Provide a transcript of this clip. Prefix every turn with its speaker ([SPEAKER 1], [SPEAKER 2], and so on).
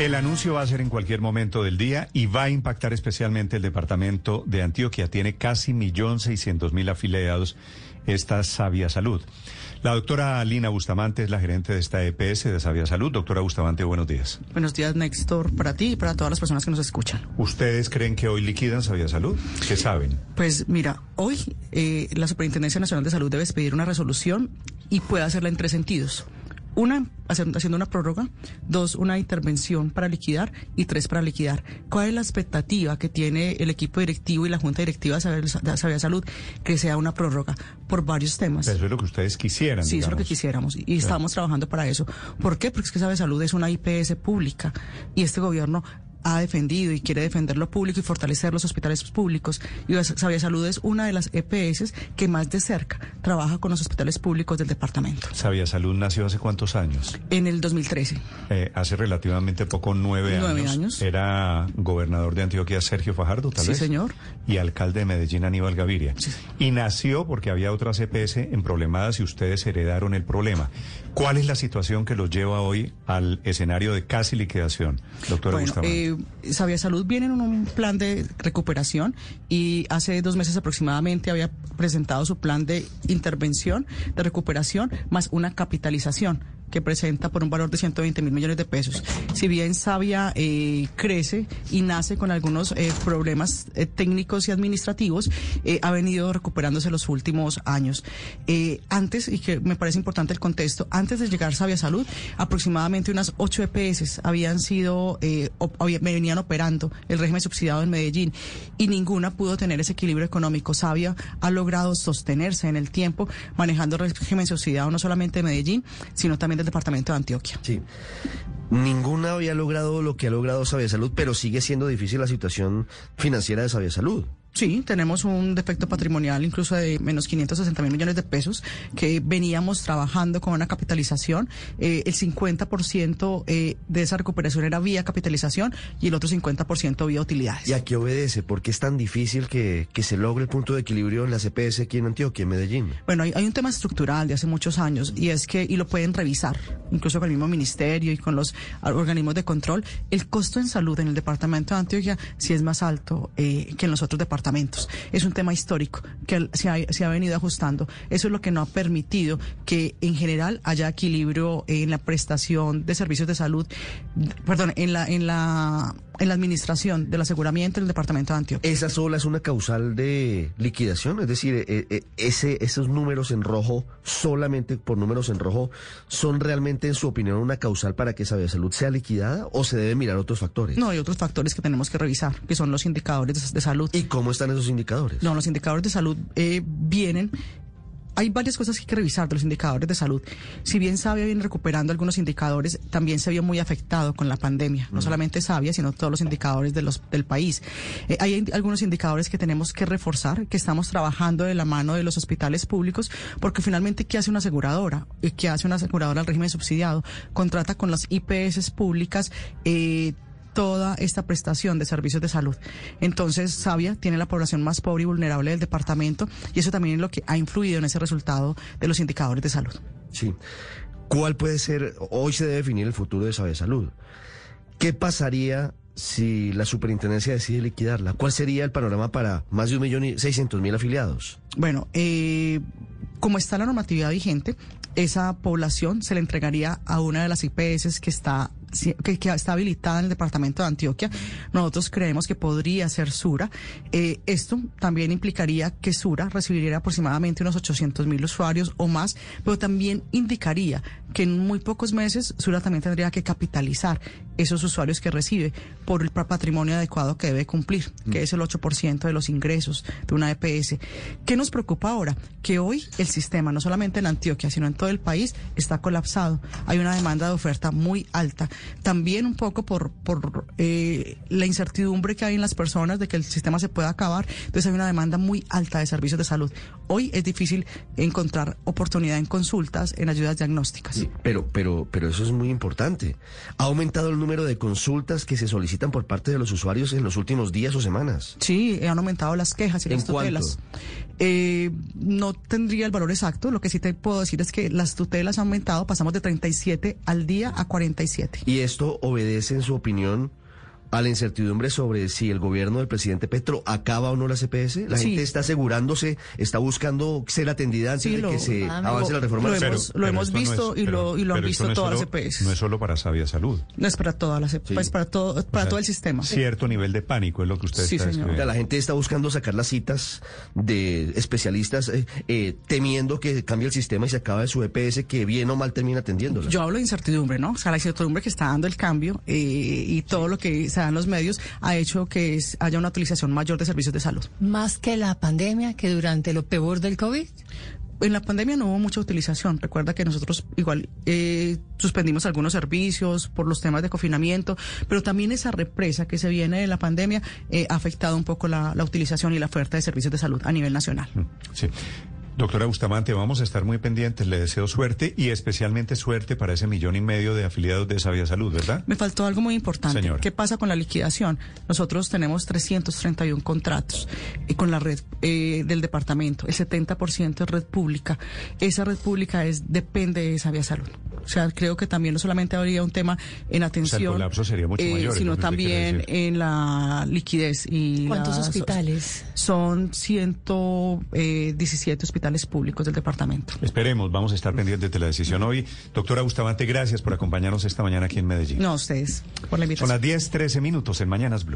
[SPEAKER 1] El anuncio va a ser en cualquier momento del día y va a impactar especialmente el departamento de Antioquia. Tiene casi 1.600.000 afiliados esta Sabia Salud. La doctora Alina Bustamante es la gerente de esta EPS de Sabia Salud. Doctora Bustamante, buenos días.
[SPEAKER 2] Buenos días, Néstor, para ti y para todas las personas que nos escuchan.
[SPEAKER 1] ¿Ustedes creen que hoy liquidan Sabia Salud? ¿Qué saben?
[SPEAKER 2] Pues mira, hoy eh, la Superintendencia Nacional de Salud debe expedir una resolución y puede hacerla en tres sentidos. Una, haciendo una prórroga. Dos, una intervención para liquidar. Y tres, para liquidar. ¿Cuál es la expectativa que tiene el equipo directivo y la Junta Directiva de Sabia Salud? Que sea una prórroga por varios temas.
[SPEAKER 1] eso es lo que ustedes quisieran.
[SPEAKER 2] Sí, eso es lo que quisiéramos. Y estamos trabajando para eso. ¿Por qué? Porque es que Sabia Salud es una IPS pública. Y este gobierno ha defendido y quiere defender lo público y fortalecer los hospitales públicos. Y Sabia Salud es una de las EPS que más de cerca trabaja con los hospitales públicos del departamento.
[SPEAKER 1] Sabia Salud nació hace cuántos años?
[SPEAKER 2] En el 2013.
[SPEAKER 1] Eh, hace relativamente poco, nueve,
[SPEAKER 2] nueve
[SPEAKER 1] años. Era gobernador de Antioquia Sergio Fajardo, tal vez.
[SPEAKER 2] Sí, señor.
[SPEAKER 1] Y alcalde de Medellín Aníbal Gaviria. Y nació porque había otras EPS en problemadas y ustedes heredaron el problema. ¿Cuál es la situación que los lleva hoy al escenario de casi liquidación, doctora
[SPEAKER 2] bueno, eh, Sabia Salud viene en un plan de recuperación y hace dos meses aproximadamente había presentado su plan de intervención, de recuperación, más una capitalización que presenta por un valor de 120 mil millones de pesos. Si bien Sabia eh, crece y nace con algunos eh, problemas eh, técnicos y administrativos, ha venido recuperándose los últimos años. antes, y que me parece importante el contexto, antes de llegar Sabia Salud, aproximadamente unas 8 EPS habían sido, venían operando el régimen subsidiado en Medellín y ninguna pudo tener ese equilibrio económico. Sabia ha logrado sostenerse en el tiempo manejando el régimen subsidiado no solamente de Medellín, sino también del departamento de Antioquia.
[SPEAKER 3] Sí. Ninguna había logrado lo que ha logrado Sabia Salud, pero sigue siendo difícil la situación financiera de Sabia Salud.
[SPEAKER 2] Sí, tenemos un defecto patrimonial incluso de menos 560 mil millones de pesos que veníamos trabajando con una capitalización. Eh, el 50% eh, de esa recuperación era vía capitalización y el otro 50% vía utilidades.
[SPEAKER 3] ¿Y a qué obedece? ¿Por qué es tan difícil que, que se logre el punto de equilibrio en la CPS aquí en Antioquia, en Medellín?
[SPEAKER 2] Bueno, hay, hay, un tema estructural de hace muchos años y es que, y lo pueden revisar, incluso con el mismo ministerio y con los organismos de control, el costo en salud en el departamento de Antioquia sí es más alto eh, que en los otros departamentos es un tema histórico que se ha, venido ajustando. Eso es lo que no ha permitido que en general haya equilibrio en la prestación de servicios de salud, perdón, en la, en la, en la administración del aseguramiento en el departamento de Antioquia.
[SPEAKER 3] ¿Esa sola es una causal de liquidación? Es decir, eh, eh, ese, esos números en rojo, solamente por números en rojo, ¿son realmente, en su opinión, una causal para que esa salud sea liquidada o se debe mirar otros factores?
[SPEAKER 2] No, hay otros factores que tenemos que revisar, que son los indicadores de, salud.
[SPEAKER 3] ¿Y cómo están esos indicadores?
[SPEAKER 2] No, los indicadores de salud eh, vienen hay varias cosas que hay que revisar de los indicadores de salud. Si bien Sabia viene recuperando algunos indicadores, también se vio muy afectado con la pandemia. No solamente Sabia, sino todos los indicadores de los, del país. Eh, hay algunos indicadores que tenemos que reforzar, que estamos trabajando de la mano de los hospitales públicos, porque finalmente, ¿qué hace una aseguradora? ¿Qué hace una aseguradora al régimen subsidiado? Contrata con las IPS públicas. Eh, toda esta prestación de servicios de salud. Entonces, Sabia tiene la población más pobre y vulnerable del departamento y eso también es lo que ha influido en ese resultado de los indicadores de salud.
[SPEAKER 3] Sí. ¿Cuál puede ser, hoy se debe definir el futuro de Sabia Salud? ¿Qué pasaría si la superintendencia decide liquidarla? ¿Cuál sería el panorama para más de un millón y seiscientos mil afiliados?
[SPEAKER 2] Bueno, eh, como está la normatividad vigente, esa población se le entregaría a una de las IPS que está que, está habilitada en el departamento de Antioquia. Nosotros creemos que podría ser Sura. Eh, esto también implicaría que Sura recibiría aproximadamente unos 800 mil usuarios o más, pero también indicaría que en muy pocos meses Sura también tendría que capitalizar esos usuarios que recibe por el patrimonio adecuado que debe cumplir, que es el 8% de los ingresos de una EPS. ¿Qué nos preocupa ahora? Que hoy el sistema, no solamente en Antioquia, sino en todo el país, está colapsado. Hay una demanda de oferta muy alta también un poco por, por eh, la incertidumbre que hay en las personas de que el sistema se pueda acabar. Entonces hay una demanda muy alta de servicios de salud. Hoy es difícil encontrar oportunidad en consultas, en ayudas diagnósticas.
[SPEAKER 3] pero, pero, pero eso es muy importante. ¿Ha aumentado el número de consultas que se solicitan por parte de los usuarios en los últimos días o semanas?
[SPEAKER 2] Sí, han aumentado las quejas y las tutelas. Eh, no tendría el valor exacto. Lo que sí te puedo decir es que las tutelas han aumentado. Pasamos de 37 al día a 47.
[SPEAKER 3] Y esto obedece, en su opinión, a la incertidumbre sobre si el gobierno del presidente Petro acaba o no la CPS? ¿La
[SPEAKER 2] Sí.
[SPEAKER 3] gente está asegurándose, está buscando ser atendida antes
[SPEAKER 2] Sí,
[SPEAKER 3] de que se
[SPEAKER 2] ah,
[SPEAKER 3] avance la reforma?
[SPEAKER 2] lo
[SPEAKER 3] de la
[SPEAKER 2] hemos- lo hemos
[SPEAKER 1] esto no
[SPEAKER 2] visto y lo- y lo han
[SPEAKER 1] pero
[SPEAKER 2] visto
[SPEAKER 1] no es
[SPEAKER 2] todas las
[SPEAKER 1] solo-
[SPEAKER 2] EPS.
[SPEAKER 1] No es solo para Sabia Salud.
[SPEAKER 2] No es para todas las, pues para todo, para
[SPEAKER 1] O sea,
[SPEAKER 2] todo el sistema.
[SPEAKER 1] Cierto nivel de pánico es lo que usted
[SPEAKER 2] Sí,
[SPEAKER 1] está
[SPEAKER 2] señor.
[SPEAKER 3] O sea,
[SPEAKER 1] describiendo.
[SPEAKER 3] la gente está buscando sacar las citas de especialistas eh, eh, temiendo que cambie el sistema y se acabe su EPS que bien o mal termina atendiéndola.
[SPEAKER 2] Yo hablo de incertidumbre, ¿no? O sea, la incertidumbre que está dando el cambio eh, y todo lo que se da en los medios ha hecho que es- haya una utilización mayor de servicios de salud.
[SPEAKER 4] Más que la pandemia, que durante lo peor del COVID.
[SPEAKER 2] En la pandemia no hubo mucha utilización. Recuerda que nosotros igual eh, suspendimos algunos servicios por los temas de confinamiento, pero también esa represa que se viene de la pandemia eh, ha afectado un poco la, la utilización y la oferta de servicios de salud a nivel nacional.
[SPEAKER 1] Sí. Doctora Bustamante, vamos a estar muy pendientes. Le deseo suerte y especialmente suerte para ese millón y medio de afiliados de Sabia Salud, ¿verdad?
[SPEAKER 2] Me faltó algo muy importante.
[SPEAKER 1] Señora.
[SPEAKER 2] ¿Qué pasa con la liquidación? Nosotros tenemos 331 contratos y con la red eh, del departamento. El 70% es red pública. Esa red pública es depende de esa vía salud. O sea, creo que también no solamente habría un tema en atención,
[SPEAKER 1] colapso sería mucho
[SPEAKER 2] eh,
[SPEAKER 1] mayor,
[SPEAKER 2] sino también en la liquidez y
[SPEAKER 4] ¿Cuántos
[SPEAKER 2] las-
[SPEAKER 4] hospitales?
[SPEAKER 2] Son 117 hospitales públicos del departamento.
[SPEAKER 1] Esperemos, vamos a estar pendientes de la decisión hoy. Doctora Bustamante, gracias por acompañarnos esta mañana aquí en Medellín.
[SPEAKER 2] No, ustedes, por la
[SPEAKER 1] Son
[SPEAKER 2] invitación.
[SPEAKER 1] las 10, 13 minutos en Mañanas Blue.